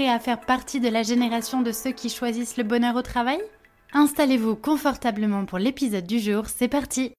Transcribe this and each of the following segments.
prêt à faire partie de la génération de ceux qui choisissent le bonheur au travail? Installez-vous confortablement pour l'épisode du jour, c'est parti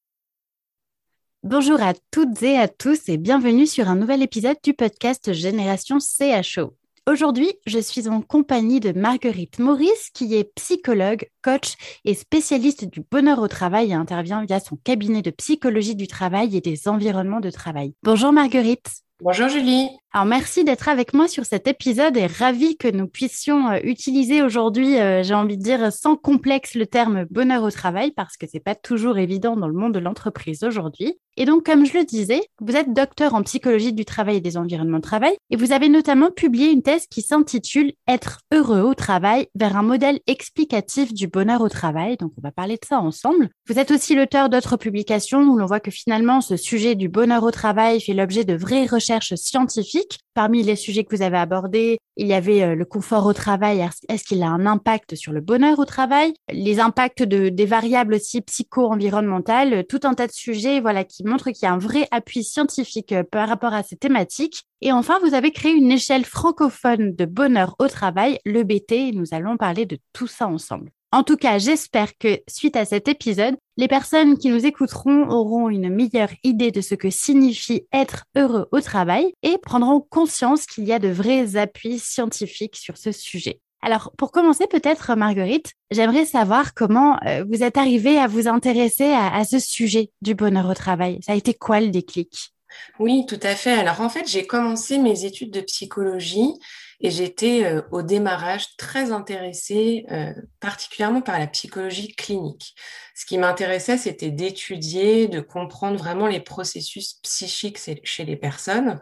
Bonjour à toutes et à tous et bienvenue sur un nouvel épisode du podcast Génération CHO. Aujourd'hui, je suis en compagnie de Marguerite Maurice, qui est psychologue, coach et spécialiste du bonheur au travail et intervient via son cabinet de psychologie du travail et des environnements de travail. Bonjour Marguerite. Bonjour Julie. Alors merci d'être avec moi sur cet épisode et ravi que nous puissions euh, utiliser aujourd'hui, euh, j'ai envie de dire sans complexe le terme bonheur au travail parce que c'est pas toujours évident dans le monde de l'entreprise aujourd'hui. Et donc comme je le disais, vous êtes docteur en psychologie du travail et des environnements de travail et vous avez notamment publié une thèse qui s'intitule Être heureux au travail vers un modèle explicatif du bonheur au travail. Donc on va parler de ça ensemble. Vous êtes aussi l'auteur d'autres publications où l'on voit que finalement ce sujet du bonheur au travail fait l'objet de vraies recherches scientifiques. Parmi les sujets que vous avez abordés, il y avait euh, le confort au travail. Est-ce qu'il a un impact sur le bonheur au travail? Les impacts de, des variables aussi psycho-environnementales, tout un tas de sujets voilà, qui montrent qu'il y a un vrai appui scientifique euh, par rapport à ces thématiques. Et enfin, vous avez créé une échelle francophone de bonheur au travail, le BT. Nous allons parler de tout ça ensemble. En tout cas, j'espère que suite à cet épisode, les personnes qui nous écouteront auront une meilleure idée de ce que signifie être heureux au travail et prendront conscience qu'il y a de vrais appuis scientifiques sur ce sujet. Alors, pour commencer, peut-être, Marguerite, j'aimerais savoir comment euh, vous êtes arrivée à vous intéresser à, ce sujet du bonheur au travail. Ça a été quoi le déclic? Oui, tout à fait. Alors, en fait, j'ai commencé mes études de psychologie et j'étais euh, au démarrage très intéressée, euh, particulièrement par la psychologie clinique. Ce qui m'intéressait, c'était d'étudier, de comprendre vraiment les processus psychiques chez les personnes.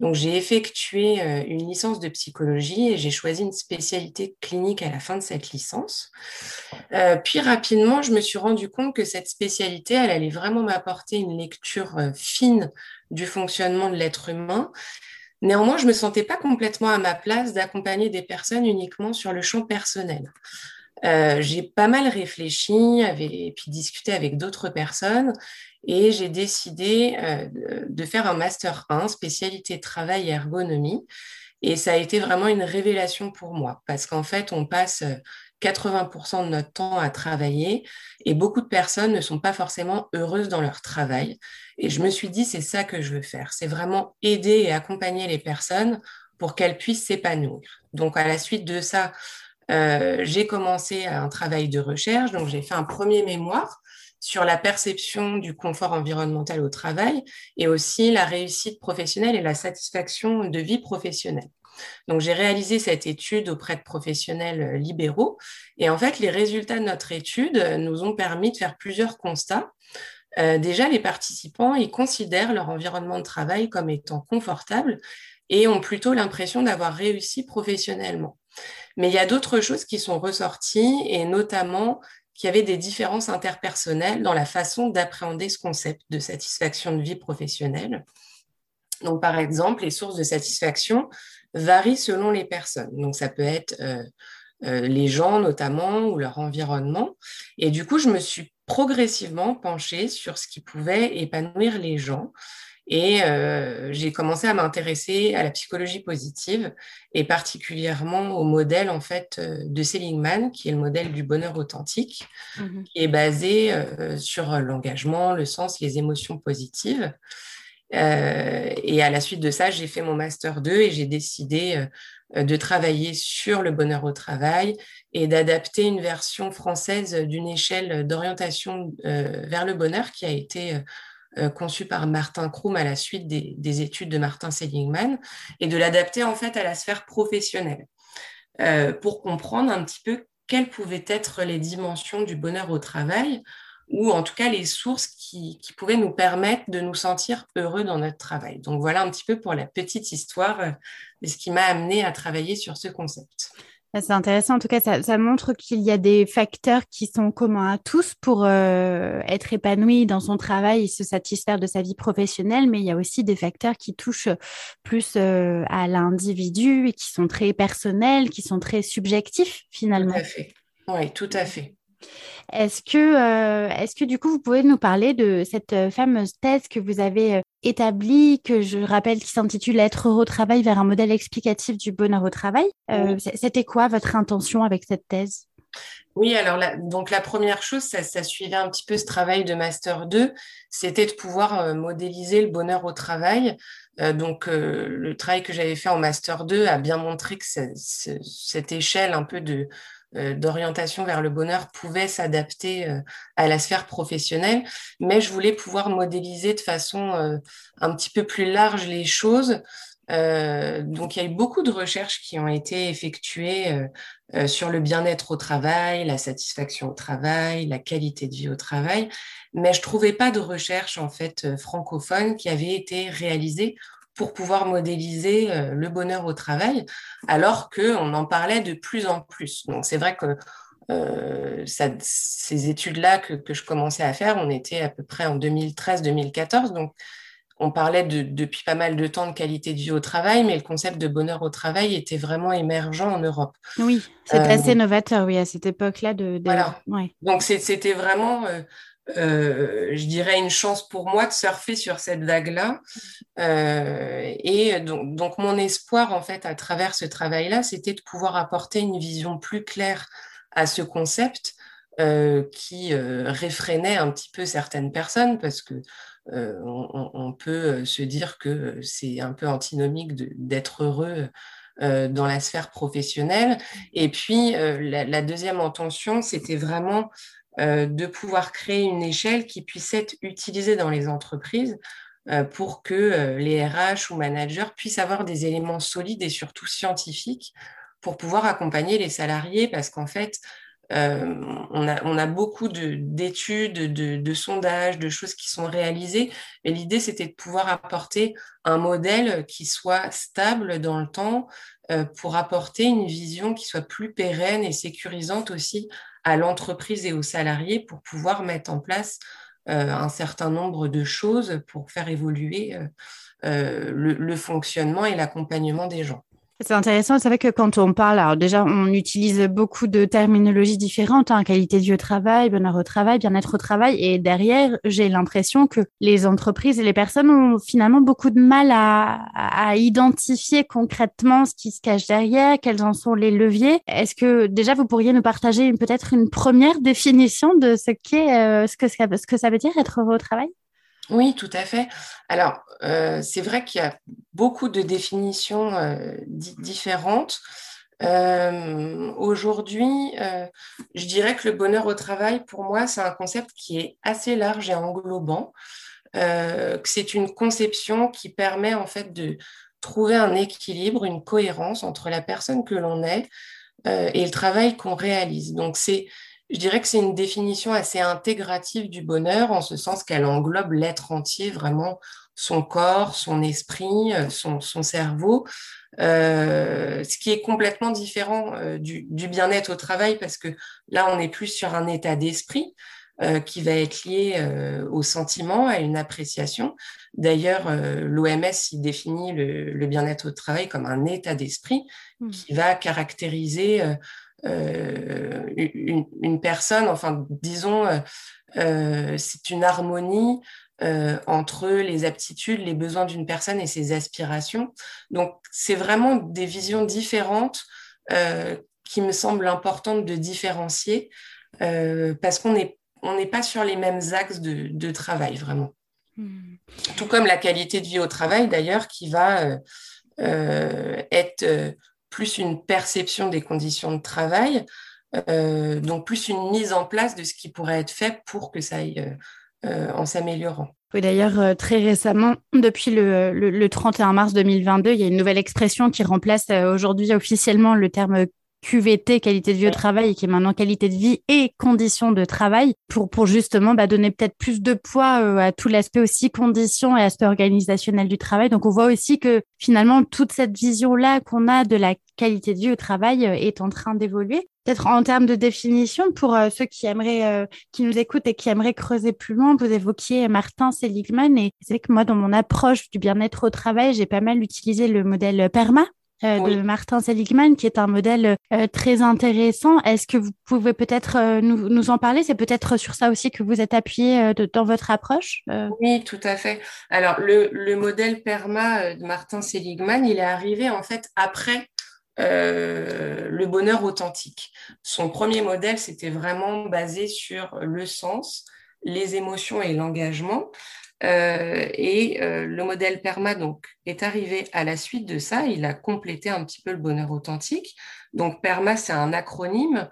Donc, j'ai effectué euh, une licence de psychologie et j'ai choisi une spécialité clinique à la fin de cette licence. puis, rapidement, je me suis rendu compte que cette spécialité, elle allait vraiment m'apporter une lecture fine du fonctionnement de l'être humain Néanmoins, je ne me sentais pas complètement à ma place d'accompagner des personnes uniquement sur le champ personnel. Euh, j'ai pas mal réfléchi et puis discuté avec d'autres personnes et j'ai décidé euh, de faire un master 1 spécialité travail et ergonomie et ça a été vraiment une révélation pour moi parce qu'en fait on passe 80% de notre temps à travailler et beaucoup de personnes ne sont pas forcément heureuses dans leur travail. Et je me suis dit, c'est ça que je veux faire, c'est vraiment aider et accompagner les personnes pour qu'elles puissent s'épanouir. Donc à la suite de ça, euh, j'ai commencé un travail de recherche, donc j'ai fait un premier mémoire sur la perception du confort environnemental au travail et aussi la réussite professionnelle et la satisfaction de vie professionnelle. Donc, j'ai réalisé cette étude auprès de professionnels euh, libéraux. Et en fait, les résultats de notre étude nous ont permis de faire plusieurs constats. Euh, déjà, les participants, ils considèrent leur environnement de travail comme étant confortable et ont plutôt l'impression d'avoir réussi professionnellement. Mais il y a d'autres choses qui sont ressorties et notamment qu'il y avait des différences interpersonnelles dans la façon d'appréhender ce concept de satisfaction de vie professionnelle. Donc, par exemple, les sources de satisfaction varient selon les personnes. Donc, ça peut être euh, euh, les gens notamment ou leur environnement. Et du coup, je me suis progressivement penchée sur ce qui pouvait épanouir les gens. Et euh, j'ai commencé à m'intéresser à la psychologie positive et particulièrement au modèle en fait de Seligman, qui est le modèle du bonheur authentique, mmh qui est basé euh, sur l'engagement, le sens, les émotions positives. Et à la suite de ça, j'ai fait mon master 2 et j'ai décidé de travailler sur le bonheur au travail et d'adapter une version française d'une échelle d'orientation vers le bonheur qui a été euh, conçu par Martin Krum à la suite des, études de Martin Seligman et de l'adapter en fait à la sphère professionnelle euh, pour comprendre un petit peu quelles pouvaient être les dimensions du bonheur au travail ou en tout cas les sources qui, qui, pouvaient nous permettre de nous sentir heureux dans notre travail. Donc voilà un petit peu pour la petite histoire euh, de ce qui m'a amené à travailler sur ce concept. Bah, c'est intéressant, en tout cas, ça, montre qu'il y a des facteurs qui sont communs à tous pour euh, être épanoui dans son travail et se satisfaire de sa vie professionnelle, mais il y a aussi des facteurs qui touchent plus euh, à l'individu et qui sont très personnels, qui sont très subjectifs finalement. Tout à fait. Oui, tout à fait. Est-ce que, euh, est-ce que du coup, vous pouvez nous parler de cette euh, fameuse thèse que vous avez euh, établie, que je rappelle qui s'intitule Être heureux au travail vers un modèle explicatif du bonheur au travail? C'était quoi votre intention avec cette thèse? Oui, alors la, donc la première chose, ça, ça, suivait un petit peu ce travail de Master 2, c'était de pouvoir modéliser le bonheur au travail. donc le travail que j'avais fait en Master 2 a bien montré que cette échelle un peu de, d'orientation vers le bonheur pouvait s'adapter euh, à la sphère professionnelle, mais je voulais pouvoir modéliser de façon euh, un petit peu plus large les choses. donc il y a eu beaucoup de recherches qui ont été effectuées sur le bien-être au travail, la satisfaction au travail, la qualité de vie au travail, mais je trouvais pas de recherche en fait francophone qui avait été réalisée pour pouvoir modéliser euh, le bonheur au travail, alors qu'on en parlait de plus en plus. Donc c'est vrai que euh, ces études-là que, que, je commençais à faire, on était à peu près en 2013-2014, donc on parlait de, depuis pas mal de temps de qualité de vie au travail, mais le concept de bonheur au travail était vraiment émergent en Europe. Oui, c'est euh, assez novateur, oui, à cette époque-là. De, Voilà. Donc c'était vraiment euh, je dirais, une chance pour moi de surfer sur cette vague-là. Euh, et donc, mon espoir, en fait, à travers ce travail-là, c'était de pouvoir apporter une vision plus claire à ce concept euh, qui réfrénait un petit peu certaines personnes parce que on, peut se dire que c'est un peu antinomique d'être heureux dans la sphère professionnelle. Et puis, la, deuxième intention, c'était vraiment euh, de pouvoir créer une échelle qui puisse être utilisée dans les entreprises euh, pour que euh, les RH ou managers puissent avoir des éléments solides et surtout scientifiques pour pouvoir accompagner les salariés parce qu'en fait, on, a, beaucoup d'études, de, sondages, de choses qui sont réalisées. Mais l'idée, c'était de pouvoir apporter un modèle qui soit stable dans le temps pour apporter une vision qui soit plus pérenne et sécurisante aussi à l'entreprise et aux salariés pour pouvoir mettre en place euh, un certain nombre de choses pour faire évoluer euh, euh, le, fonctionnement et l'accompagnement des gens. C'est intéressant, c'est vrai que quand on parle, alors déjà, on utilise beaucoup de terminologies différentes, hein, qualité de vie au travail, bonheur au travail, bien-être au travail, et derrière, j'ai l'impression que les entreprises et les personnes ont finalement beaucoup de mal à, à, identifier concrètement ce qui se cache derrière, quels en sont les leviers. Est-ce que déjà vous pourriez nous partager peut-être une première définition de ce qu'est, euh, ce que ça veut dire être au travail? Oui, tout à fait. Alors, euh, c'est vrai qu'il y a beaucoup de définitions euh, différentes. Euh, aujourd'hui, je dirais que le bonheur au travail, pour moi, c'est un concept qui est assez large et englobant. que c'est une conception qui permet en fait de trouver un équilibre, une cohérence entre la personne que l'on est et le travail qu'on réalise. Donc, c'est je dirais que c'est une définition assez intégrative du bonheur, en ce sens qu'elle englobe l'être entier, vraiment son corps, son esprit, euh, son, cerveau, euh, ce qui est complètement différent euh, du, bien-être au travail, parce que là, on est plus sur un état d'esprit. qui va être lié au sentiment, à une appréciation. D'ailleurs, l'OMS y définit le, bien-être au travail comme un état d'esprit mmh. qui va caractériser euh, une, personne, enfin, disons, euh, euh, c'est une harmonie entre les aptitudes, les besoins d'une personne et ses aspirations. Donc, c'est vraiment des visions différentes qui me semblent importantes de différencier parce qu'on n'est on n'est pas sur les mêmes axes de, travail, vraiment. Hmm. Tout comme la qualité de vie au travail, d'ailleurs, qui va être plus une perception des conditions de travail, euh, donc plus une mise en place de ce qui pourrait être fait pour que ça aille euh, euh, en s'améliorant. Oui, d'ailleurs, très récemment, depuis le, le, 31 mars 2022, il y a une nouvelle expression qui remplace aujourd'hui officiellement le terme QVT, qualité de vie au travail, qui est maintenant qualité de vie et conditions de travail, pour, pour justement bah, donner peut-être plus de poids euh, à tout l'aspect aussi conditions et aspect organisationnel du travail. Donc on voit aussi que finalement toute cette vision-là qu'on a de la qualité de vie au travail euh, est en train d'évoluer. Peut-être en termes de définition, pour euh, ceux qui aimeraient, qui nous écoutent et qui aimeraient creuser plus loin, vous évoquiez Martin Seligman et c'est vrai que moi, dans mon approche du bien-être au travail, j'ai pas mal utilisé le modèle PERMA, euh, de Martin Seligman, qui est un modèle euh, très intéressant. Est-ce que vous pouvez peut-être euh, nous, nous, en parler? C'est peut-être sur ça aussi que vous êtes appuyé dans votre approche Oui, tout à fait. Alors, le, le, modèle PERMA de Martin Seligman, il est arrivé en fait après le bonheur authentique. Son premier modèle, c'était vraiment basé sur le sens, les émotions et l'engagement. Euh, et euh, le modèle PERMA est arrivé à la suite de ça. Il a complété un petit peu le bonheur authentique. Donc, PERMA, c'est un acronyme.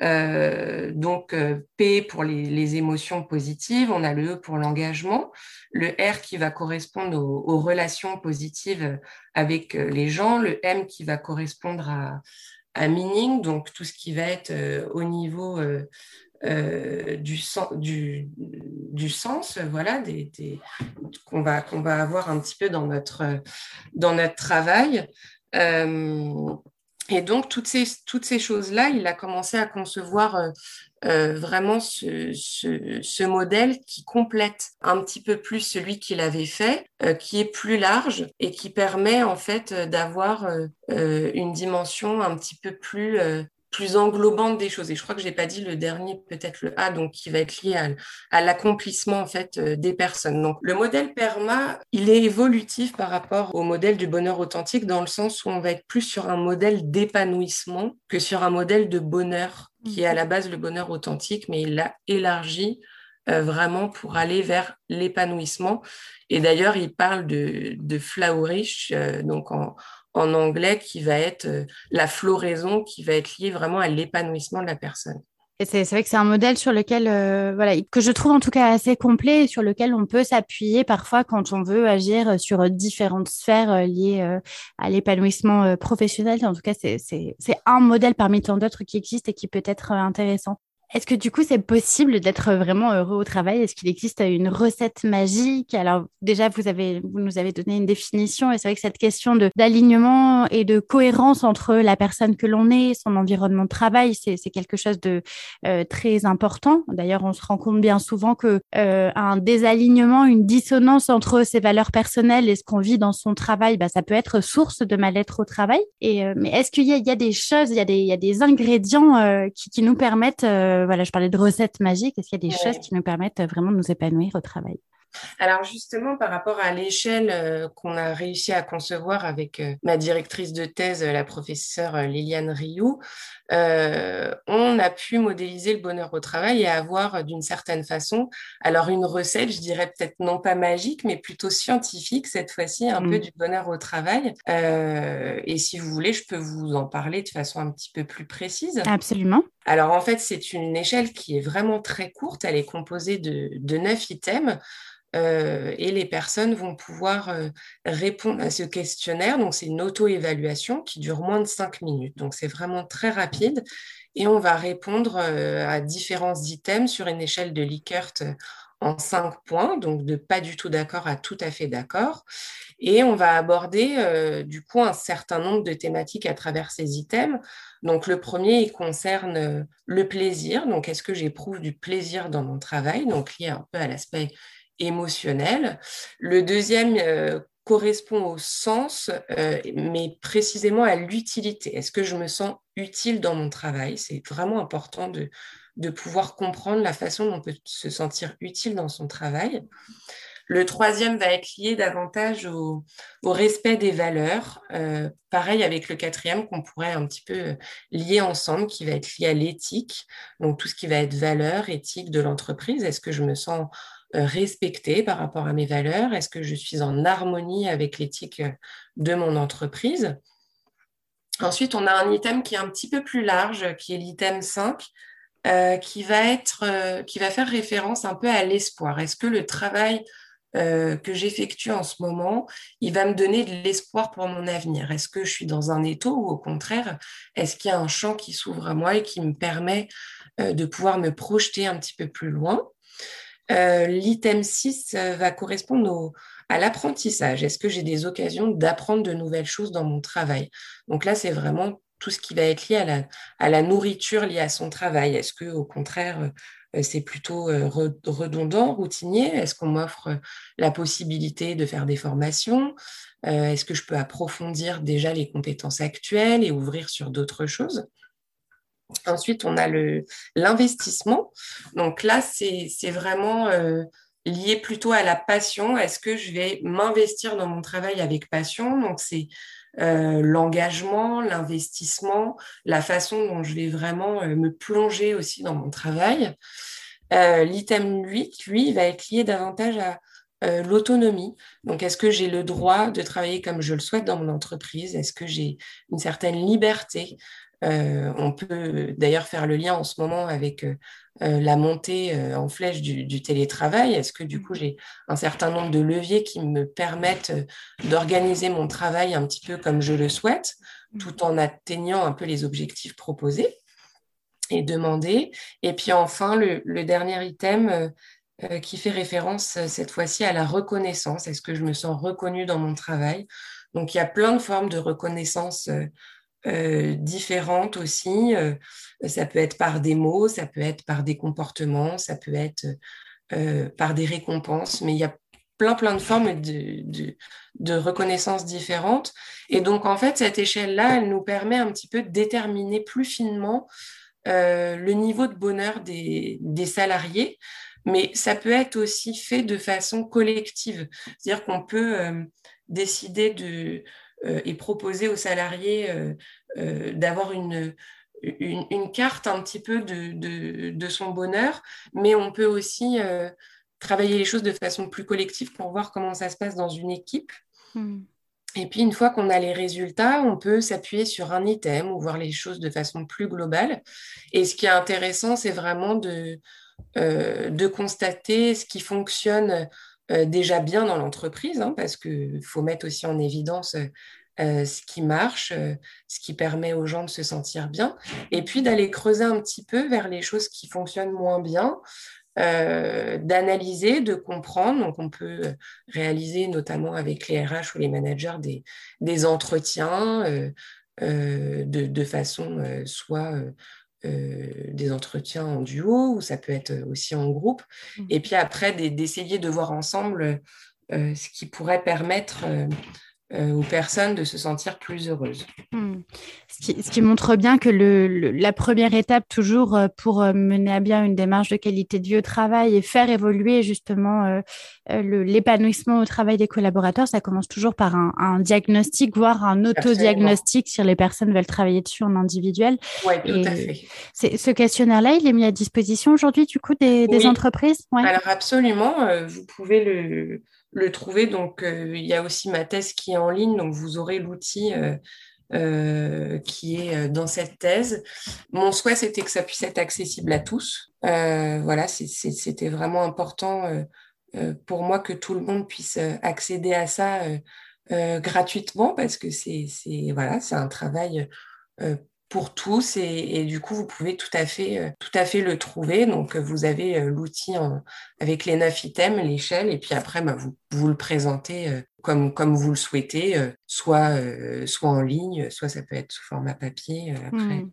Euh, donc, P pour les, émotions positives, on a le E pour l'engagement, le R qui va correspondre aux, relations positives avec les gens, le M qui va correspondre à, à meaning, donc tout ce qui va être au niveau euh, du, sens, voilà, qu'on va, qu'on va avoir un petit peu dans notre, dans notre travail. Euh, et donc, toutes ces, toutes ces choses-là, il a commencé à concevoir euh, vraiment ce, modèle qui complète un petit peu plus celui qu'il avait fait, qui est plus large et qui permet en fait d'avoir une dimension un petit peu plus plus englobante des choses. Et je crois que j'ai pas dit le dernier, peut-être le A, donc qui va être lié à, l'accomplissement en fait euh, des personnes. Donc le modèle PERMA, il est évolutif par rapport au modèle du bonheur authentique dans le sens où on va être plus sur un modèle d'épanouissement que sur un modèle de bonheur qui est à la base le bonheur authentique, mais il l'a élargi euh, vraiment pour aller vers l'épanouissement. Et d'ailleurs, il parle de, de flourish, euh, donc en, en anglais qui va être euh, la floraison, qui va être liée vraiment à l'épanouissement de la personne. Et c'est vrai que c'est un modèle sur lequel, euh, voilà, que je trouve en tout cas assez complet et sur lequel on peut s'appuyer parfois quand on veut agir sur différentes sphères euh, liées à l'épanouissement professionnel. En tout cas, c'est un modèle parmi tant d'autres qui existent et qui peut être intéressant. Est-ce que du coup, c'est possible d'être vraiment heureux au travail? Est-ce qu'il existe une recette magique? Alors déjà, vous, avez, vous nous avez donné une définition et c'est vrai que cette question d'alignement et de cohérence entre la personne que l'on est, son environnement de travail, c'est quelque chose de euh, très important. D'ailleurs, on se rend compte bien souvent que euh, un désalignement, une dissonance entre ses valeurs personnelles et ce qu'on vit dans son travail, bah, ça peut être source de mal-être au travail. Et, euh, mais est-ce qu'il y, y, a des choses, il y a des, il y a des ingrédients qui, qui, nous permettent euh, voilà, je parlais de recettes magiques. Est-ce qu'il y a des choses qui nous permettent vraiment de nous épanouir au travail? Alors justement, par rapport à l'échelle euh, qu'on a réussi à concevoir avec euh, ma directrice de thèse, la professeure Liliane Rioux, on a pu modéliser le bonheur au travail et avoir d'une certaine façon, alors une recette, je dirais peut-être non pas magique, mais plutôt scientifique cette fois-ci, un peu mmh. du bonheur au travail. et si vous voulez, je peux vous en parler de façon un petit peu plus précise. Absolument. Alors en fait, c'est une échelle qui est vraiment très courte. Elle est composée de, neuf items. Euh, et les personnes vont pouvoir euh, répondre à ce questionnaire. Donc, c'est une auto-évaluation qui dure moins de cinq minutes. Donc, c'est vraiment très rapide. Et on va répondre euh, à différents items sur une échelle de Likert en cinq points, donc de pas du tout d'accord à tout à fait d'accord. Et on va aborder du coup un certain nombre de thématiques à travers ces items. Donc le premier, concerne le plaisir. Donc est-ce que j'éprouve du plaisir dans mon travail? Donc lié un peu à l'aspect émotionnel. Le deuxième euh, correspond au sens, euh, mais précisément à l'utilité. Est-ce que je me sens utile dans mon travail? C'est vraiment important de, de pouvoir comprendre la façon dont on peut se sentir utile dans son travail. Le troisième va être lié davantage au, respect des valeurs. Euh, pareil avec le quatrième qu'on pourrait un petit peu lier ensemble, qui va être lié à l'éthique. Donc tout ce qui va être valeur, éthique de l'entreprise. Est-ce que je me sens respectée par rapport à mes valeurs? Est-ce que je suis en harmonie avec l'éthique de mon entreprise? Ensuite, on a un item qui est un petit peu plus large, qui est l'item 5, euh, qui, va faire référence un peu à l'espoir. Est-ce que le travail euh, que j'effectue en ce moment, il va me donner de l'espoir pour mon avenir? Est-ce que je suis dans un étau ou au contraire, est-ce qu'il y a un champ qui s'ouvre à moi et qui me permet euh, de pouvoir me projeter un petit peu plus loin? Euh, L'item 6 va correspondre à l'apprentissage. Est-ce que j'ai des occasions d'apprendre de nouvelles choses dans mon travail? Donc là, c'est vraiment tout ce qui va être lié à la, à la nourriture liée à son travail. Est-ce que, au contraire, euh, c'est plutôt euh, redondant, routinier? Est-ce qu'on m'offre euh, la possibilité de faire des formations? Est-ce que je peux approfondir déjà les compétences actuelles et ouvrir sur d'autres choses? Ensuite, on a l'investissement. Donc là, c'est vraiment lié plutôt à la passion. Est-ce que je vais m'investir dans mon travail avec passion? Donc c'est euh, l'engagement, l'investissement, la façon dont je vais vraiment euh, me plonger aussi dans mon travail. Euh, l'item 8, lui, va être lié davantage à l'autonomie. Donc, est-ce que j'ai le droit de travailler comme je le souhaite dans mon entreprise? Est-ce que j'ai une certaine liberté? Euh, on peut d'ailleurs faire le lien en ce moment avec euh, euh, la montée en flèche du, télétravail. Est-ce que du coup j'ai un certain nombre de leviers qui me permettent d'organiser mon travail un petit peu comme je le souhaite, tout en atteignant un peu les objectifs proposés et demandés? Et puis enfin, le, dernier item qui fait référence cette fois-ci à la reconnaissance. Est-ce que je me sens reconnue dans mon travail? Donc il y a plein de formes de reconnaissance euh, différentes aussi. Euh, ça peut être par des mots, ça peut être par des comportements, ça peut être euh, par des récompenses, mais il y a plein, plein de formes de, reconnaissance différentes. Et donc, en fait, cette échelle-là, elle nous permet un petit peu de déterminer plus finement le niveau de bonheur des, salariés, mais ça peut être aussi fait de façon collective. C'est-à-dire qu'on peut décider de et proposer aux salariés euh, euh, d'avoir une, une, carte un petit peu de, de, son bonheur, mais on peut aussi travailler les choses de façon plus collective pour voir comment ça se passe dans une équipe. Hmm. Et puis, une fois qu'on a les résultats, on peut s'appuyer sur un item ou voir les choses de façon plus globale. Et ce qui est intéressant, c'est vraiment de, de constater ce qui fonctionne euh, déjà bien dans l'entreprise, hein, parce qu'il faut mettre aussi en évidence euh, euh, ce qui marche, ce qui permet aux gens de se sentir bien, et puis d'aller creuser un petit peu vers les choses qui fonctionnent moins bien, d'analyser, de comprendre. Donc, on peut réaliser, notamment avec les RH ou les managers, des, des entretiens de, de, façon soit euh, des entretiens en duo ou ça peut être aussi en groupe. Mmh. Et puis après, d'essayer de voir ensemble euh, ce qui pourrait permettre euh, euh, aux personnes de se sentir plus heureuses. Hmm. Ce, qui, montre bien que le, la première étape toujours euh, pour euh, mener à bien une démarche de qualité de vie au travail et faire évoluer justement l'épanouissement au travail des collaborateurs, ça commence toujours par un, diagnostic, voire un autodiagnostic si les personnes veulent travailler dessus en individuel. Oui, tout à fait. Ce questionnaire-là, il est mis à disposition aujourd'hui du coup des, entreprises? Alors absolument, vous pouvez le le trouver. Donc, euh, il y a aussi ma thèse qui est en ligne, donc vous aurez l'outil euh, euh, qui est dans cette thèse. Mon souhait, c'était que ça puisse être accessible à tous. voilà, c'était vraiment important pour moi que tout le monde puisse accéder à ça gratuitement parce que c'est voilà, un travail pour tous et, du coup vous pouvez tout à fait euh, tout à fait le trouver donc euh, vous avez euh, l'outil avec les neuf items l'échelle et puis après bah, vous vous le présentez comme comme vous le souhaitez soit soit en ligne soit ça peut être sous format papier après mmh.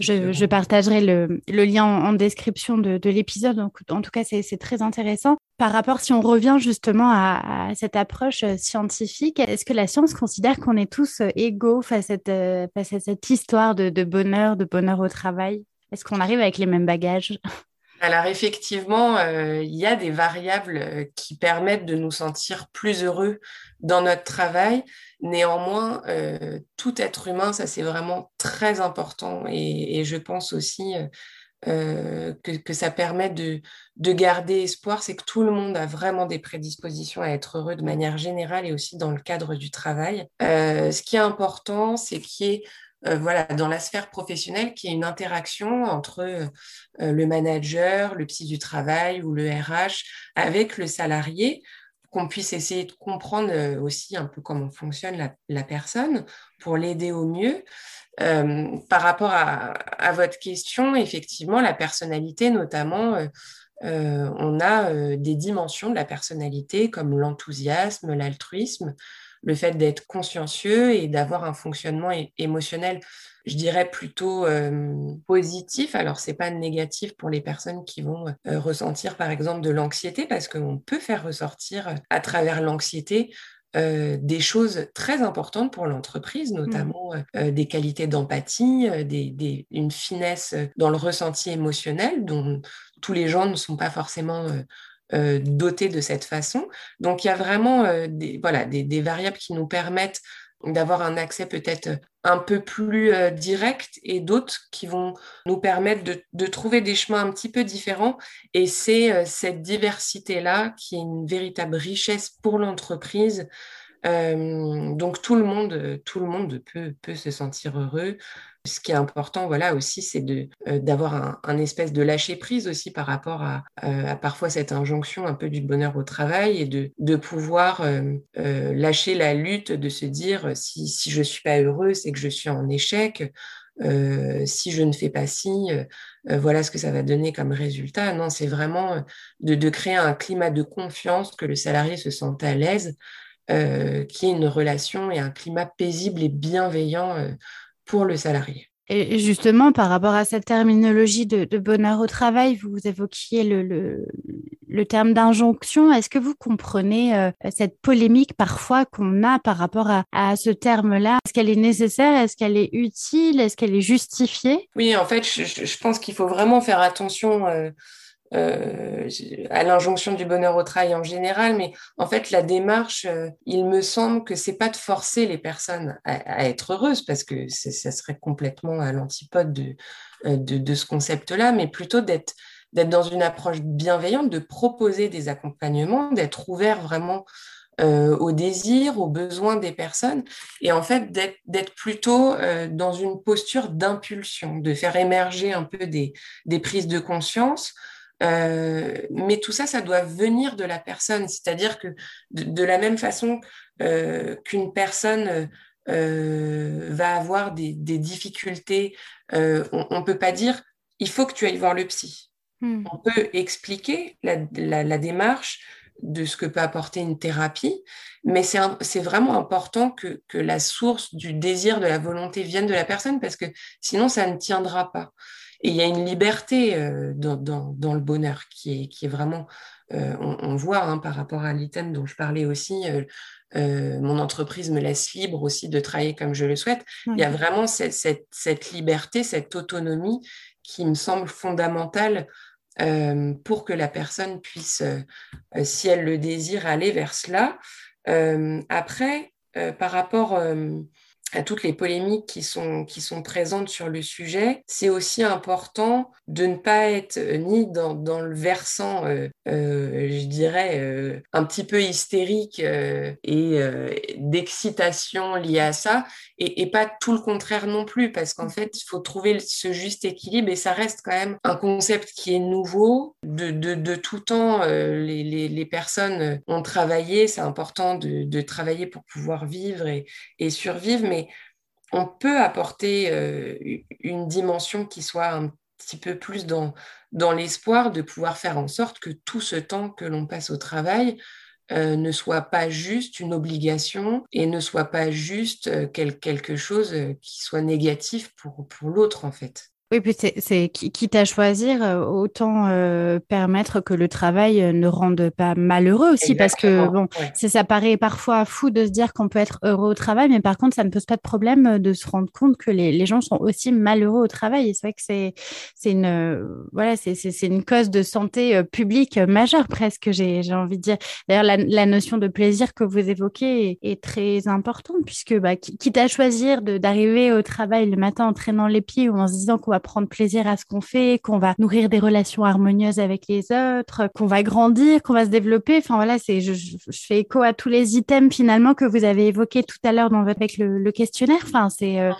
Je, partagerai le, lien en, description de, l'épisode. Donc, en tout cas, c'est très intéressant. Par rapport, si on revient justement à, cette approche euh, scientifique, est-ce que la science considère qu'on est tous euh, égaux face à cette, euh, face à cette histoire de, bonheur, de bonheur au travail? Est-ce qu'on arrive avec les mêmes bagages? Alors effectivement, euh, il y a des variables euh, qui permettent de nous sentir plus heureux dans notre travail. Néanmoins, euh, tout être humain, ça c'est vraiment très important et, je pense aussi que, ça permet de, de garder espoir, c'est que tout le monde a vraiment des prédispositions à être heureux de manière générale et aussi dans le cadre du travail. ce qui est important, c'est qu'il y ait euh, voilà, dans la sphère professionnelle, qui est une interaction entre euh, le manager, le psy du travail ou le RH avec le salarié, qu'on puisse essayer de comprendre euh, aussi un peu comment fonctionne la, personne pour l'aider au mieux. par rapport à, votre question, effectivement, la personnalité, notamment, on a des dimensions de la personnalité comme l'enthousiasme, l'altruisme, le fait d'être consciencieux et d'avoir un fonctionnement émotionnel, je dirais plutôt euh, positif. Alors, c'est pas négatif pour les personnes qui vont euh, ressentir, par exemple, de l'anxiété, parce qu'on peut faire ressortir à travers l'anxiété des choses très importantes pour l'entreprise, mmh. notamment des qualités d'empathie, des, une finesse dans le ressenti émotionnel dont tous les gens ne sont pas forcément euh, dotés de cette façon. Donc il y a vraiment euh, des, voilà, des, variables qui nous permettent d'avoir un accès peut-être un peu plus euh, direct et d'autres qui vont nous permettre de, trouver des chemins un petit peu différents. Et c'est cette diversité-là qui est une véritable richesse pour l'entreprise. donc tout le monde, tout le monde peut se sentir heureux. Ce qui est important, voilà, aussi, c'est euh, d'avoir un, espèce de lâcher prise aussi par rapport à, euh, parfois cette injonction un peu du bonheur au travail et de, de pouvoir euh, lâcher la lutte, de se dire si, si je suis pas heureux, c'est que je suis en échec. si je ne fais pas ci, voilà ce que ça va donner comme résultat. Non, c'est vraiment de, créer un climat de confiance, que le salarié se sente à l'aise, qui est une relation et un climat paisible et bienveillant pour le salarié. Et justement, par rapport à cette terminologie de, bonheur au travail, vous évoquiez le, le, terme d'injonction. Est-ce que vous comprenez euh, cette polémique parfois qu'on a par rapport à, ce terme-là? Est-ce qu'elle est nécessaire? Est-ce qu'elle est utile? Est-ce qu'elle est justifiée? Oui, en fait, je, pense qu'il faut vraiment faire attention. Euh, euh, à l'injonction du bonheur au travail en général, mais en fait, la démarche, euh, il me semble que c'est pas de forcer les personnes à, être heureuses, parce que ça serait complètement à l'antipode de, euh, ce concept-là, mais plutôt d'être dans une approche bienveillante, de proposer des accompagnements, d'être ouvert vraiment aux désirs, aux besoins des personnes, et en fait d'être plutôt dans une posture d'impulsion, de faire émerger un peu des prises de conscience euh, mais tout ça, ça doit venir de la personne. C'est-à-dire que de, la même façon euh, qu'une personne euh, va avoir des, difficultés, on ne peut pas dire il faut que tu ailles voir le psy. Hmm. On peut expliquer la, démarche de ce que peut apporter une thérapie, mais c'est vraiment important que, que, la source du désir, de la volonté vienne de la personne parce que sinon ça ne tiendra pas. Et il y a une liberté euh, dans, dans, le bonheur qui est, qui est vraiment, euh, on, voit hein, par rapport à l'item dont je parlais aussi, euh, mon entreprise me laisse libre aussi de travailler comme je le souhaite. Il y a vraiment cette, cette, cette, liberté, cette autonomie qui me semble fondamentale pour que la personne puisse, si elle le désire, aller vers cela. après, par rapport à toutes les polémiques qui sont, qui sont présentes sur le sujet, c'est aussi important de ne pas être euh, ni dans, dans le versant, euh, euh, je dirais, un petit peu hystérique et d'excitation liée à ça, et, pas tout le contraire non plus, parce qu'en fait, il faut trouver ce juste équilibre, et ça reste quand même un concept qui est nouveau. De, de, de tout temps, les, les, les, personnes ont travaillé, c'est important de, de, travailler pour pouvoir vivre et, et survivre, mais on peut apporter euh, une dimension qui soit un petit peu plus dans, l'espoir de pouvoir faire en sorte que tout ce temps que l'on passe au travail euh, ne soit pas juste une obligation et ne soit pas juste euh, quelque chose qui soit négatif pour, pour l'autre en fait. Oui, puis c'est quitte à choisir, euh, autant euh, permettre que le travail euh, ne rende pas malheureux aussi, parce que bon, ça paraît parfois fou de se dire qu'on peut être heureux au travail, mais par contre, ça ne pose pas de problème de se rendre compte que les, les gens sont aussi malheureux au travail. Et c'est vrai que c'est une voilà, c'est une cause de santé publique majeure presque, j'ai envie de dire. D'ailleurs, la, la, notion de plaisir que vous évoquez est, est très importante, puisque bah, quitte à choisir d'arriver au travail le matin en traînant les pieds ou en se disant qu'on va prendre plaisir à ce qu'on fait, qu'on va nourrir des relations harmonieuses avec les autres, qu'on va grandir, qu'on va se développer. Enfin voilà, c'est je, je, fais écho à tous les items finalement que vous avez évoqués tout à l'heure dans votre avec le, le questionnaire. Enfin c'est euh,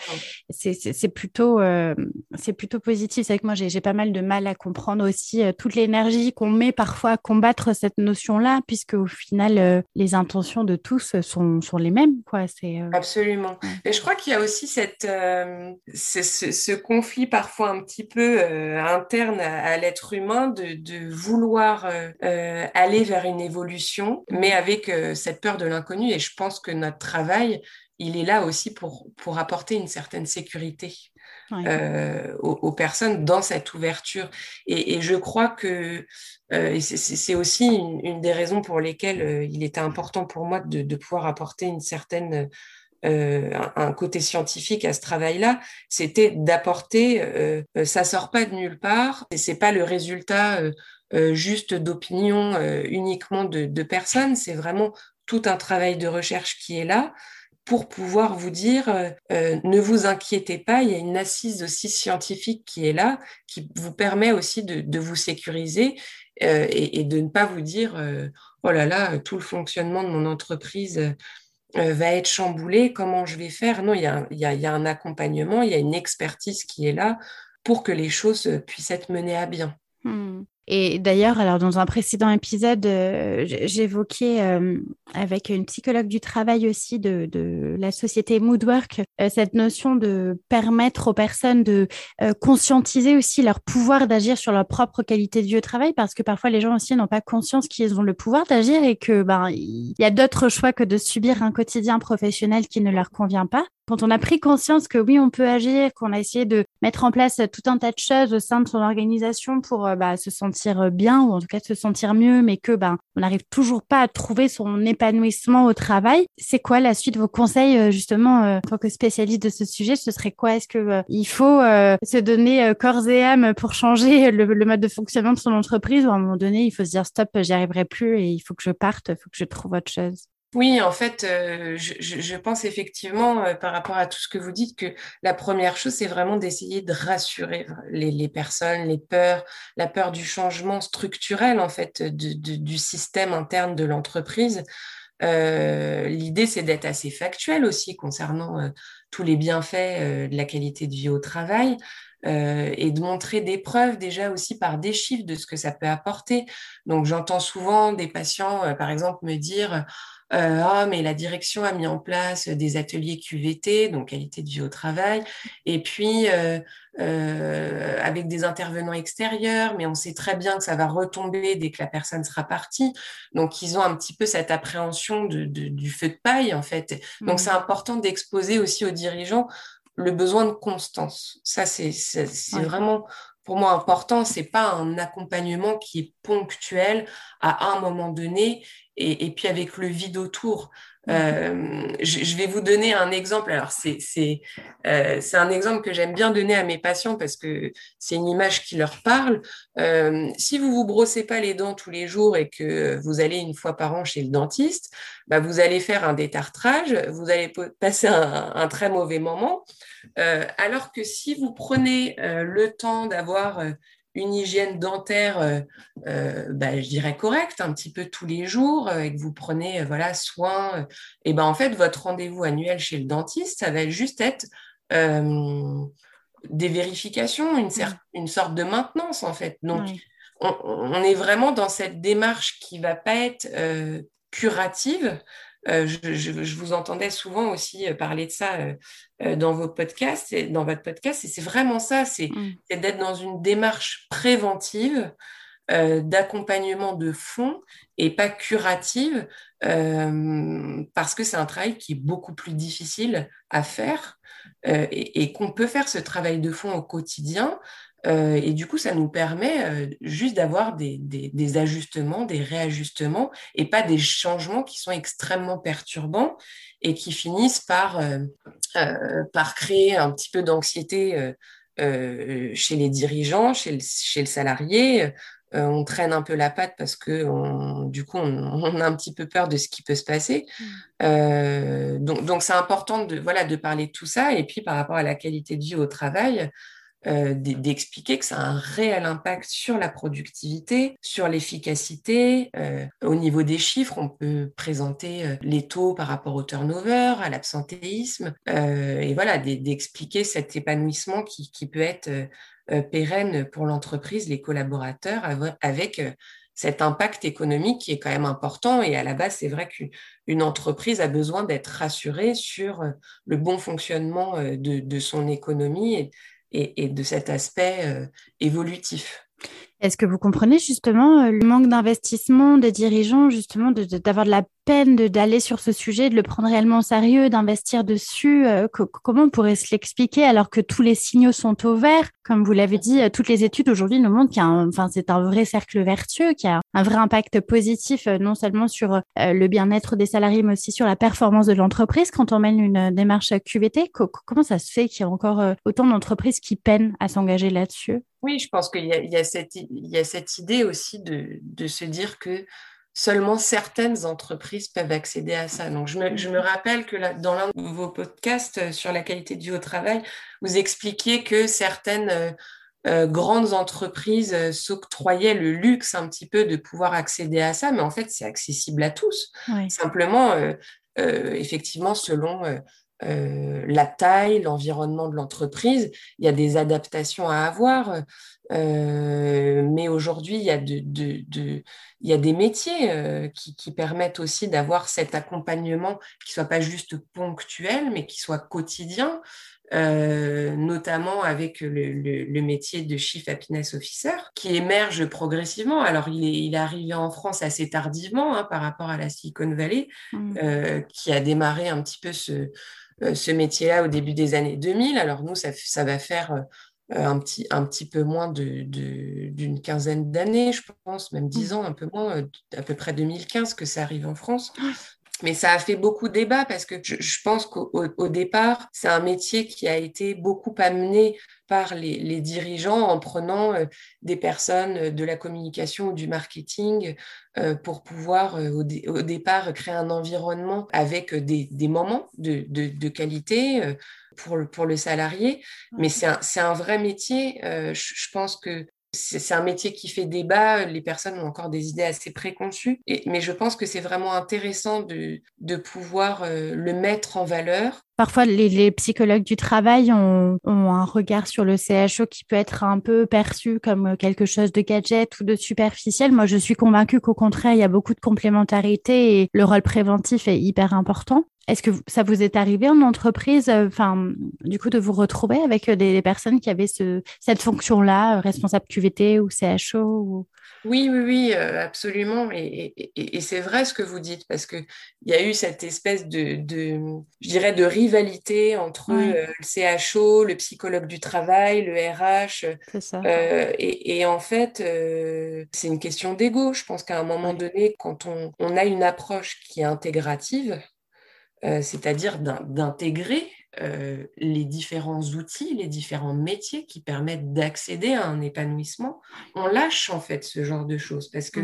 c'est plutôt euh, c'est plutôt positif. C'est vrai que moi j'ai pas mal de mal à comprendre aussi euh, toute l'énergie qu'on met parfois à combattre cette notion-là, puisque au final euh, les intentions de tous sont sont les mêmes quoi. C'est absolument. Et je crois qu'il y a aussi cette ce, ce conflit parfois parfois un petit peu euh, interne à, l'être humain de, de vouloir euh, euh, aller vers une évolution, mais avec cette peur de l'inconnu. Et je pense que notre travail, il est là aussi pour, pour apporter une certaine sécurité. aux, aux, personnes dans cette ouverture. Et, et je crois que euh, c'est aussi une, une, des raisons pour lesquelles il était important pour moi de, de pouvoir apporter une certaine euh, un, côté scientifique à ce travail-là, c'était d'apporter, euh, euh, ça sort pas de nulle part, et c'est pas le résultat juste d'opinion uniquement de, personnes, c'est vraiment tout un travail de recherche qui est là pour pouvoir vous dire ne vous inquiétez pas, il y a une assise aussi scientifique qui est là, qui vous permet aussi de, vous sécuriser et, de ne pas vous dire oh là là, tout le fonctionnement de mon entreprise euh, va être chamboulé, comment je vais faire? Non, il y, a, un accompagnement, il y a une expertise qui est là pour que les choses puissent être menées à bien. Hmm. Et d'ailleurs, alors dans un précédent épisode, euh, j'évoquais euh, avec une psychologue du travail aussi de, la société Moodwork euh, cette notion de permettre aux personnes de euh, conscientiser aussi leur pouvoir d'agir sur leur propre qualité de vie au travail, parce que parfois les gens aussi n'ont pas conscience qu'ils ont le pouvoir d'agir et que ben il y a d'autres choix que de subir un quotidien professionnel qui ne leur convient pas quand on a pris conscience que oui, on peut agir, qu'on a essayé de mettre en place tout un tas de choses au sein de son organisation pour euh, bah, se sentir bien ou en tout cas se sentir mieux, mais que ben on n'arrive toujours pas à trouver son épanouissement au travail. C'est quoi la suite? Vos conseils euh, justement euh, en tant que spécialiste de ce sujet Ce serait quoi? Est-ce que il faut se donner corps et âme pour changer le, le, mode de fonctionnement de son entreprise ou à un moment donné il faut se dire stop, j'y arriverai plus et il faut que je parte, il faut que je trouve autre chose? Oui, en fait, euh, je, pense effectivement, euh, par rapport à tout ce que vous dites, que la première chose, c'est vraiment d'essayer de rassurer les, personnes, les peurs, la peur du changement structurel, en fait, du système interne de l'entreprise. Euh, L'idée, c'est d'être assez factuel aussi concernant tous les bienfaits de la qualité de vie au travail. et de montrer des preuves déjà aussi par des chiffres de ce que ça peut apporter. Donc j'entends souvent des patients, par exemple, me dire ah, mais la direction a mis en place des ateliers QVT, donc qualité de vie au travail, et puis euh, euh, avec des intervenants extérieurs, mais on sait très bien que ça va retomber dès que la personne sera partie. Donc, ils ont un petit peu cette appréhension de, de, du feu de paille, en fait. Donc, mmh. c'est important d'exposer aussi aux dirigeants le besoin de constance. Ça, c'est ouais. vraiment pour moi important. C'est pas un accompagnement qui est ponctuel à un moment donné et, et puis avec le vide autour. Euh, je, vais vous donner un exemple. Alors, c'est euh, un exemple que j'aime bien donner à mes patients parce que c'est une image qui leur parle. Euh, si vous vous brossez pas les dents tous les jours et que vous allez une fois par an chez le dentiste, bah, vous allez faire un détartrage, vous allez passer un, très mauvais moment. Euh, alors que si vous prenez le temps d'avoir une hygiène dentaire, euh, euh, bah, je dirais correcte, un petit peu tous les jours, euh, et que vous prenez voilà soin, et ben en fait votre rendez-vous annuel chez le dentiste, ça va juste être des vérifications, une, une, sorte de maintenance en fait. Donc oui. on, on, est vraiment dans cette démarche qui va pas être curative, euh, je, je, je, vous entendais souvent aussi euh, parler de ça euh, dans vos podcasts, et dans votre podcast, et c'est vraiment ça, c'est mm. d'être dans une démarche préventive d'accompagnement de fond et pas curative, parce que c'est un travail qui est beaucoup plus difficile à faire et, et qu'on peut faire ce travail de fond au quotidien euh, et du coup, ça nous permet euh, juste d'avoir des, des, ajustements, des réajustements et pas des changements qui sont extrêmement perturbants et qui finissent par, euh, par créer un petit peu d'anxiété chez les dirigeants, chez le, chez le salarié. on traîne un peu la patte parce que du coup, on, a un petit peu peur de ce qui peut se passer. Mmh. donc, donc c'est important de, voilà, de parler de tout ça. Et puis, par rapport à la qualité de vie au travail, euh, d'expliquer que ça a un réel impact sur la productivité, sur l'efficacité. Euh, au niveau des chiffres, on peut présenter euh, les taux par rapport au turnover, à l'absentéisme, et voilà, d'expliquer cet épanouissement qui, qui peut être pérenne pour l'entreprise, les collaborateurs, avec cet impact économique qui est quand même important. Et à la base, c'est vrai qu'une entreprise a besoin d'être rassurée sur le bon fonctionnement de, de son économie et, de cet aspect euh, évolutif. Est-ce que vous comprenez justement euh, le manque d'investissement des dirigeants, justement, d'avoir de, la peine d'aller sur ce sujet, de le prendre réellement au sérieux, d'investir dessus euh, Comment on pourrait se l'expliquer alors que tous les signaux sont au vert? Comme vous l'avez dit, toutes les études aujourd'hui nous montrent qu'il enfin, c'est un vrai cercle vertueux, qu'il y a un vrai impact positif, non seulement sur le bien-être des salariés, mais aussi sur la performance de l'entreprise quand on mène une démarche QVT. Comment ça se fait qu'il y a encore autant d'entreprises qui peinent à s'engager là-dessus? Oui, je pense qu'il y, a cette idée aussi de, se dire que seulement certaines entreprises peuvent accéder à ça. Donc, je me, rappelle que dans l'un de vos podcasts euh, sur la qualité du au travail, vous expliquiez que certaines euh, euh, grandes entreprises s'octroyaient le luxe un petit peu de pouvoir accéder à ça, mais en fait, c'est accessible à tous. Simplement, effectivement, selon euh, la taille, l'environnement de l'entreprise. Il y a des adaptations à avoir. Euh, mais aujourd'hui, il, y a il y a des métiers euh, qui, permettent aussi d'avoir cet accompagnement qui soit pas juste ponctuel, mais qui soit quotidien. notamment avec le, métier de Chief Happiness Officer, qui émerge progressivement. Alors, il est, il est arrivé en France assez tardivement hein, par rapport à la Silicon Valley, mmh. qui a démarré un petit peu ce, ce métier-là au début des années 2000. Alors nous, ça, ça va faire euh, un, petit, un petit peu moins d'une de, quinzaine d'années, je pense, même dix mmh. ans, un peu moins, euh, à peu près 2015 que ça arrive en France. Mais ça a fait beaucoup de débat parce que je, pense qu'au départ, c'est un métier qui a été beaucoup amené par les, dirigeants en prenant euh, des personnes euh, de la communication ou du marketing euh, pour pouvoir au, départ créer un environnement avec des, moments de, qualité pour, pour le salarié. Mais c'est un, un, vrai métier. je pense que c'est un métier qui fait débat, les personnes ont encore des idées assez préconçues, mais je pense que c'est vraiment intéressant de, pouvoir euh, le mettre en valeur. Parfois, les, psychologues du travail ont, ont, un regard sur le CHO qui peut être un peu perçu comme quelque chose de gadget ou de superficiel. Moi, je suis convaincue qu'au contraire, il y a beaucoup de complémentarité et le rôle préventif est hyper important. Est-ce que ça vous est arrivé en entreprise, euh, enfin, du coup, de vous retrouver avec euh, des, personnes qui avaient ce, cette fonction-là, euh, responsable QVT ou CHO Oui, oui, oui, absolument. Et, c'est vrai ce que vous dites, parce qu'il y a eu cette espèce de, je dirais, de rivalité entre le CHO, le psychologue du travail, le RH. Ça. et, en fait, c'est une question d'ego. Je pense qu'à un moment donné, quand on a une approche qui est intégrative, euh, c'est-à-dire d'intégrer euh, les différents outils, les différents métiers qui permettent d'accéder à un épanouissement. On lâche en fait ce genre de choses parce que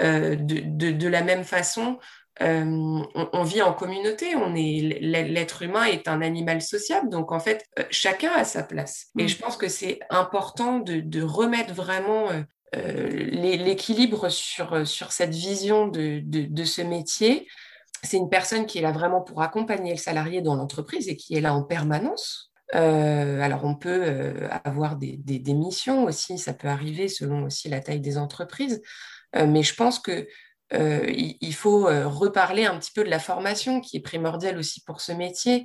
euh, de, la même façon, on, vit en communauté, on est l'être humain est un animal sociable, donc en fait chacun a sa place. Et je pense que c'est important de, remettre vraiment l'équilibre sur, sur cette vision de, de ce métier c'est une personne qui est là vraiment pour accompagner le salarié dans l'entreprise et qui est là en permanence. Euh, alors on peut euh, avoir des, missions aussi, ça peut arriver selon aussi la taille des entreprises, euh, mais je pense que il, faut reparler un petit peu de la formation qui est primordiale aussi pour ce métier,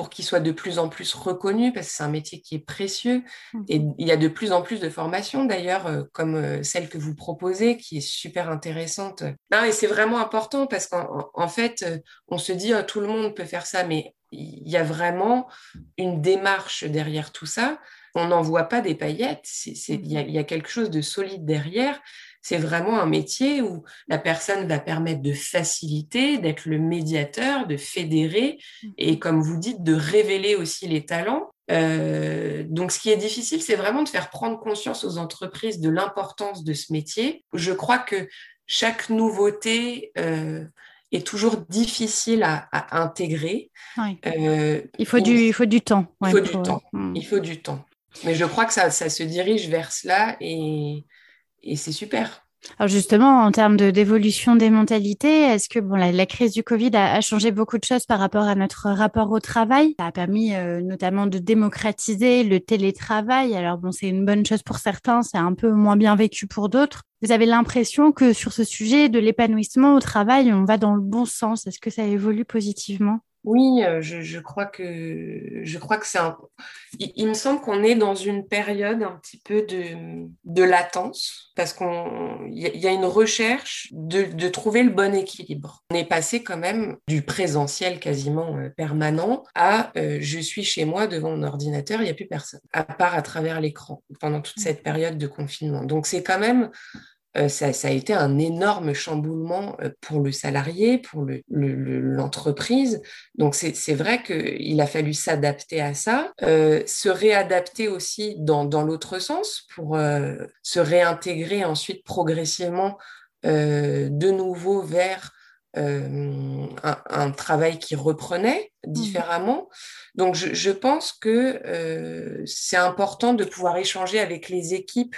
pour qu'il soit de plus en plus reconnu, parce que c'est un métier qui est précieux. Mmh. Et il y a de plus en plus de formations, d'ailleurs, euh, comme euh, celle que vous proposez, qui est super intéressante. Non, et c'est vraiment important, parce qu'en fait, euh, on se dit, oh, tout le monde peut faire ça, mais il y a vraiment une démarche derrière tout ça. On n'en voit pas des paillettes, il y, y, a quelque chose de solide derrière. C'est vraiment un métier où la personne va permettre de faciliter, d'être le médiateur, de fédérer et, comme vous dites, de révéler aussi les talents. Euh, donc, ce qui est difficile, c'est vraiment de faire prendre conscience aux entreprises de l'importance de ce métier. Je crois que chaque nouveauté euh, est toujours difficile à, intégrer. Euh, il, faut du, il faut du temps. il faut du temps. Hmm. Il faut du temps. Mais je crois que ça, ça se dirige vers cela et, et c'est super. Alors justement, en termes d'évolution des mentalités, est-ce que bon, la, crise du Covid a, changé beaucoup de choses par rapport à notre rapport au travail? Ça a permis euh, notamment de démocratiser le télétravail. Alors bon, c'est une bonne chose pour certains, c'est un peu moins bien vécu pour d'autres. Vous avez l'impression que sur ce sujet de l'épanouissement au travail, on va dans le bon sens. Est-ce que ça évolue positivement? Oui, euh, je, crois que je crois que c'est un. Il, me semble qu'on est dans une période un petit peu de, de latence parce qu'on il y, a une recherche de, de, trouver le bon équilibre. On est passé quand même du présentiel quasiment euh, permanent à euh, je suis chez moi devant mon ordinateur, il n'y a plus personne à part à travers l'écran pendant toute cette période de confinement. Donc c'est quand même euh, ça, a été un énorme chamboulement euh, pour le salarié, pour l'entreprise. Donc c'est vrai qu'il a fallu s'adapter à ça, euh, se réadapter aussi dans, l'autre sens pour se réintégrer ensuite progressivement de nouveau vers un, travail qui reprenait mmh. différemment. Donc je, je pense que c'est important de pouvoir échanger avec les équipes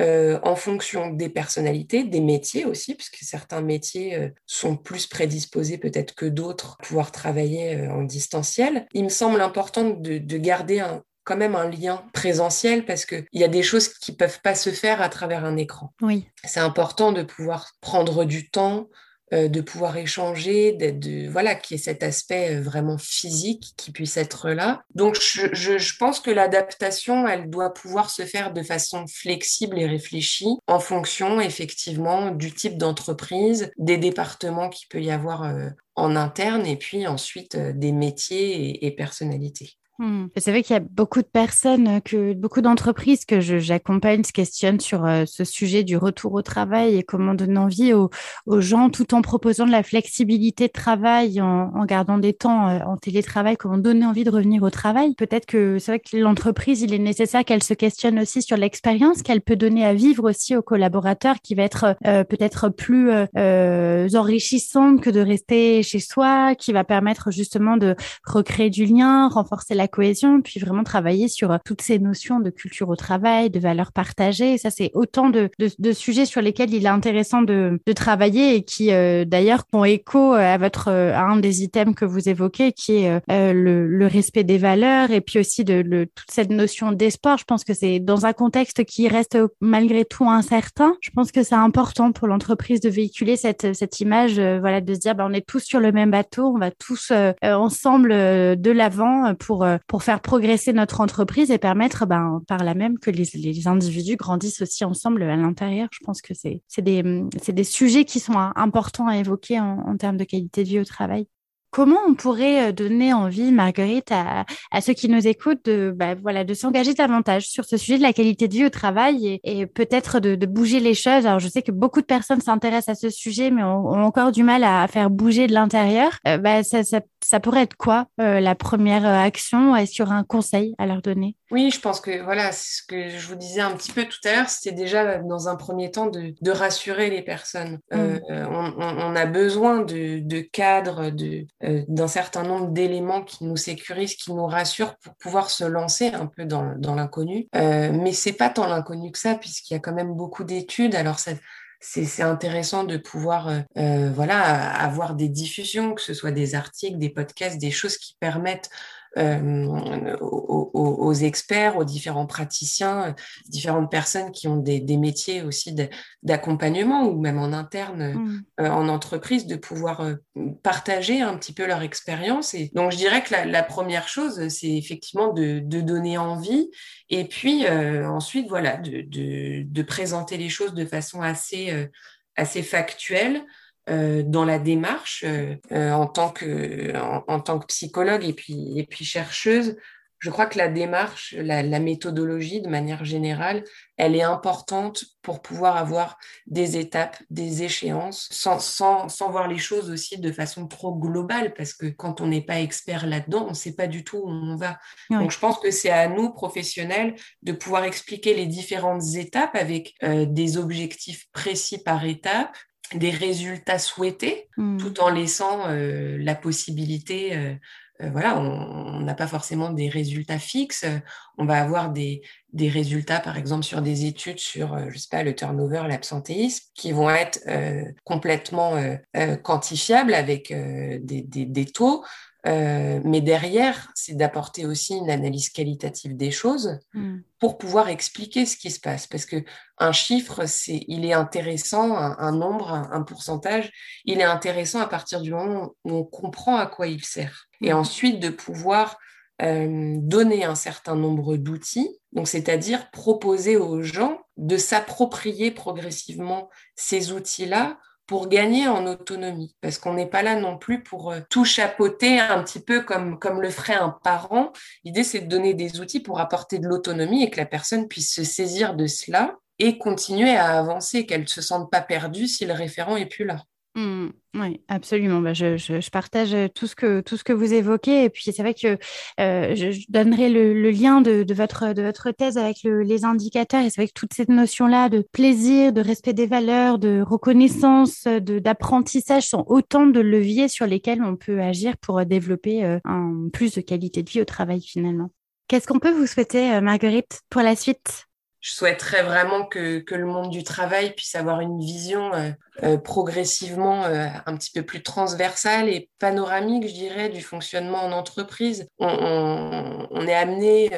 euh, en fonction des personnalités, des métiers aussi, puisque certains métiers euh, sont plus prédisposés peut-être que d'autres à pouvoir travailler euh, en distanciel. Il me semble important de, garder quand même un lien présentiel parce qu'il y a des choses qui ne peuvent pas se faire à travers un écran. Oui. C'est important de pouvoir prendre du temps, de pouvoir échanger, de, voilà, qu'il y ait cet aspect euh, vraiment physique qui puisse être là. Donc, je, pense que l'adaptation, elle doit pouvoir se faire de façon flexible et réfléchie en fonction effectivement du type d'entreprise, des départements qu'il peut y avoir euh, en interne et puis ensuite des métiers et personnalités. Hmm. C'est vrai qu'il y a beaucoup de personnes, euh, que beaucoup d'entreprises que j'accompagne se questionnent sur euh, ce sujet du retour au travail et comment donner envie aux, gens tout en proposant de la flexibilité de travail, en, gardant des temps euh, en télétravail, comment donner envie de revenir au travail. Peut-être que c'est vrai que l'entreprise, il est nécessaire qu'elle se questionne aussi sur l'expérience qu'elle peut donner à vivre aussi aux collaborateurs qui va être peut-être plus enrichissante que de rester chez soi, qui va permettre justement de recréer du lien, renforcer la la cohésion, puis vraiment travailler sur euh, toutes ces notions de culture au travail, de valeurs partagées. ça, c'est autant de, de, sujets sur lesquels il est intéressant de, de travailler et qui, euh, d'ailleurs, font écho euh, à votre à un des items que vous évoquez, qui est le, le, respect des valeurs et puis aussi de le, toute cette notion d'espoir. Je pense que c'est dans un contexte qui reste malgré tout incertain. Je pense que c'est important pour l'entreprise de véhiculer cette, cette image, voilà, de se dire, bah, on est tous sur le même bateau, on va tous ensemble de l'avant pour pour faire progresser notre entreprise et permettre ben, par là même que les, les individus grandissent aussi ensemble à l'intérieur. Je pense que c'est des, des sujets qui sont importants à évoquer en, en termes de qualité de vie au travail. Comment on pourrait euh, donner envie, Marguerite, à, ceux qui nous écoutent de, bah, voilà, de s'engager davantage sur ce sujet de la qualité de vie au travail et, peut-être de, bouger les choses? Alors, je sais que beaucoup de personnes s'intéressent à ce sujet, mais ont, encore du mal à, faire bouger de l'intérieur. Euh, bah, ça, pourrait être quoi euh, la première action? Est-ce qu'il y aura un conseil à leur donner? Oui, je pense que voilà, ce que je vous disais un petit peu tout à l'heure, c'était déjà dans un premier temps de, rassurer les personnes. Mmh. on, a besoin de, de cadres, de euh, d'un certain nombre d'éléments qui nous sécurisent, qui nous rassurent pour pouvoir se lancer un peu dans, dans l'inconnu. Euh, mais c'est pas tant l'inconnu que ça, puisqu'il y a quand même beaucoup d'études. Alors c'est intéressant de pouvoir euh, euh, voilà avoir des diffusions, que ce soit des articles, des podcasts, des choses qui permettent aux, experts, aux différents praticiens, différentes personnes qui ont des, métiers aussi d'accompagnement ou même en interne mmh. en entreprise, de pouvoir partager un petit peu leur expérience. Et donc, je dirais que la, première chose, c'est effectivement de, donner envie et puis ensuite, voilà, de, de, présenter les choses de façon assez, assez factuelle. Euh, dans la démarche euh, euh, en, tant que, en, tant que psychologue et puis, et puis chercheuse. Je crois que la démarche, la, méthodologie de manière générale, elle est importante pour pouvoir avoir des étapes, des échéances, sans, sans, sans voir les choses aussi de façon trop globale, parce que quand on n'est pas expert là-dedans, on ne sait pas du tout où on va. Donc je pense que c'est à nous, professionnels, de pouvoir expliquer les différentes étapes avec des objectifs précis par étape, des résultats souhaités, hmm. tout en laissant euh, la possibilité, euh, euh, voilà, on n'a pas forcément des résultats fixes, on va avoir des, des, résultats, par exemple, sur des études sur, je sais pas, le turnover, l'absentéisme, qui vont être complètement quantifiables avec des, des, des, taux, euh, mais derrière, c'est d'apporter aussi une analyse qualitative des choses hmm. pour pouvoir expliquer ce qui se passe. Parce que un chiffre, c'est, il est intéressant, un, nombre, un, pourcentage, il est intéressant à partir du moment où on comprend à quoi il sert. Et hmm. ensuite, de pouvoir euh, donner un certain nombre d'outils, donc c'est-à-dire proposer aux gens de s'approprier progressivement ces outils-là pour gagner en autonomie, parce qu'on n'est pas là non plus pour euh, tout chapeauter un petit peu comme, comme le ferait un parent. L'idée, c'est de donner des outils pour apporter de l'autonomie et que la personne puisse se saisir de cela et continuer à avancer, qu'elle ne se sente pas perdue si le référent est plus là. Mmh. oui, absolument. Bah, je, partage tout ce, que, tout ce que vous évoquez. Et puis, c'est vrai que euh, je, donnerai le, lien de, votre, thèse avec les indicateurs. Et c'est vrai que toute cette notion-là de plaisir, de respect des valeurs, de reconnaissance, d'apprentissage sont autant de leviers sur lesquels on peut agir pour développer euh, un plus de qualité de vie au travail finalement. Qu'est-ce qu'on peut vous souhaiter, euh, Marguerite, pour la suite? Je souhaiterais vraiment que, que, le monde du travail puisse avoir une vision euh, euh, progressivement euh, un petit peu plus transversale et panoramique, je dirais, du fonctionnement en entreprise. On, est amené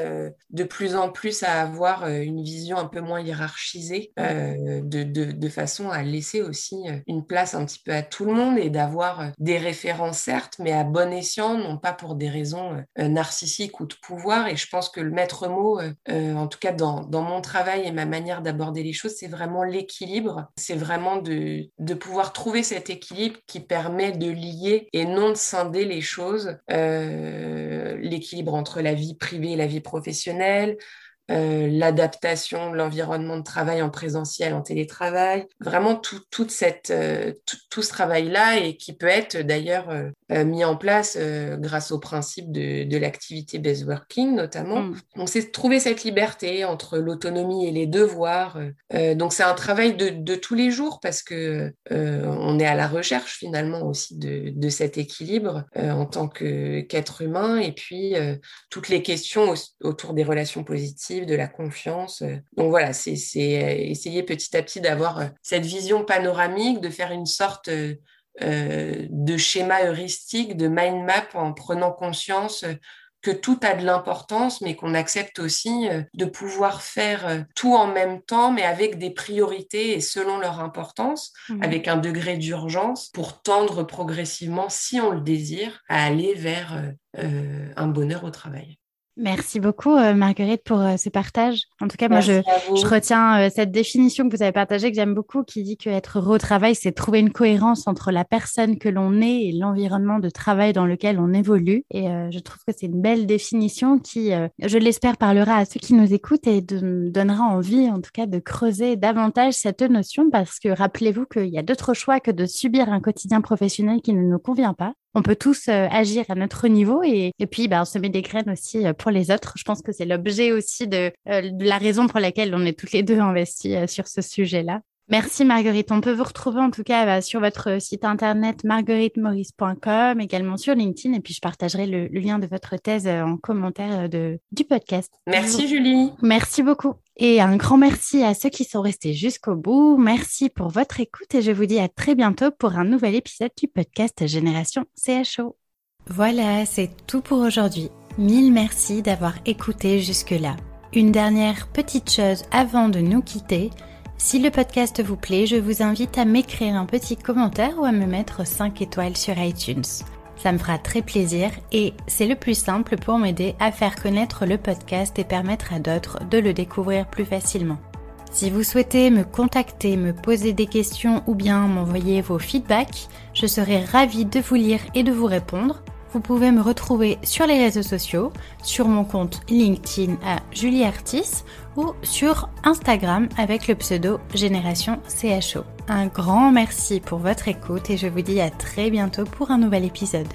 de plus en plus à avoir une vision un peu moins hiérarchisée, de, de, de, façon à laisser aussi une place un petit peu à tout le monde et d'avoir des références, certes, mais à bon escient, non pas pour des raisons narcissiques ou de pouvoir. Et je pense que le maître mot, en tout cas dans, dans mon travail, travail et ma manière d'aborder les choses, c'est vraiment l'équilibre. C'est vraiment de, de, pouvoir trouver cet équilibre qui permet de lier et non de scinder les choses. Euh, l'équilibre entre la vie privée et la vie professionnelle, euh, l'adaptation de l'environnement de travail en présentiel, en télétravail, vraiment tout, toute cette, euh, tout, ce travail-là et qui peut être d'ailleurs euh, mis en place grâce au principe de, de l'activité based working notamment. Mm. Donc c'est trouver cette liberté entre l'autonomie et les devoirs. donc c'est un travail de, de, tous les jours parce que on est à la recherche finalement aussi de, de cet équilibre en tant qu'être humain et puis toutes les questions autour des relations positives de la confiance. Donc voilà, c'est euh, essayer petit à petit d'avoir euh, cette vision panoramique, de faire une sorte euh, de schéma heuristique, de mind map en prenant conscience que tout a de l'importance, mais qu'on accepte aussi de pouvoir faire tout en même temps, mais avec des priorités et selon leur importance, mmh. avec un degré d'urgence pour tendre progressivement, si on le désire, à aller vers un bonheur au travail. Merci beaucoup, euh, Marguerite, pour euh, ce partage. En tout cas, moi, je, je, retiens euh, cette définition que vous avez partagée, que j'aime beaucoup, qui dit qu'être heureux au travail, c'est trouver une cohérence entre la personne que l'on est et l'environnement de travail dans lequel on évolue. Et je trouve que c'est une belle définition qui, je l'espère, parlera à ceux qui nous écoutent et de, donnera envie, en tout cas, de creuser davantage cette notion, parce que rappelez-vous qu'il y a d'autres choix que de subir un quotidien professionnel qui ne nous convient pas on peut tous euh, agir à notre niveau et, puis bah, on se met des graines aussi euh, pour les autres. Je pense que c'est l'objet aussi de, euh, de, la raison pour laquelle on est toutes les deux investis sur ce sujet-là. Merci Marguerite. On peut vous retrouver en tout cas bah, sur votre site internet marguerite-maurice.com, également sur LinkedIn, et puis je partagerai le, lien de votre thèse en commentaire de, du podcast. Merci Julie. Merci beaucoup. Et un grand merci à ceux qui sont restés jusqu'au bout. Merci pour votre écoute et je vous dis à très bientôt pour un nouvel épisode du podcast Génération CHO. Voilà, c'est tout pour aujourd'hui. Mille merci d'avoir écouté jusque-là. Une dernière petite chose avant de nous quitter. Si le podcast vous plaît, je vous invite à m'écrire un petit commentaire ou à me mettre 5 étoiles sur iTunes. Ça me fera très plaisir et c'est le plus simple pour m'aider à faire connaître le podcast et permettre à d'autres de le découvrir plus facilement. Si vous souhaitez me contacter, me poser des questions ou bien m'envoyer vos feedbacks, je serai ravie de vous lire et de vous répondre. Vous pouvez me retrouver sur les réseaux sociaux, sur mon compte LinkedIn à Julie Artis ou sur Instagram avec le pseudo Génération CHO. Un grand merci pour votre écoute et je vous dis à très bientôt pour un nouvel épisode.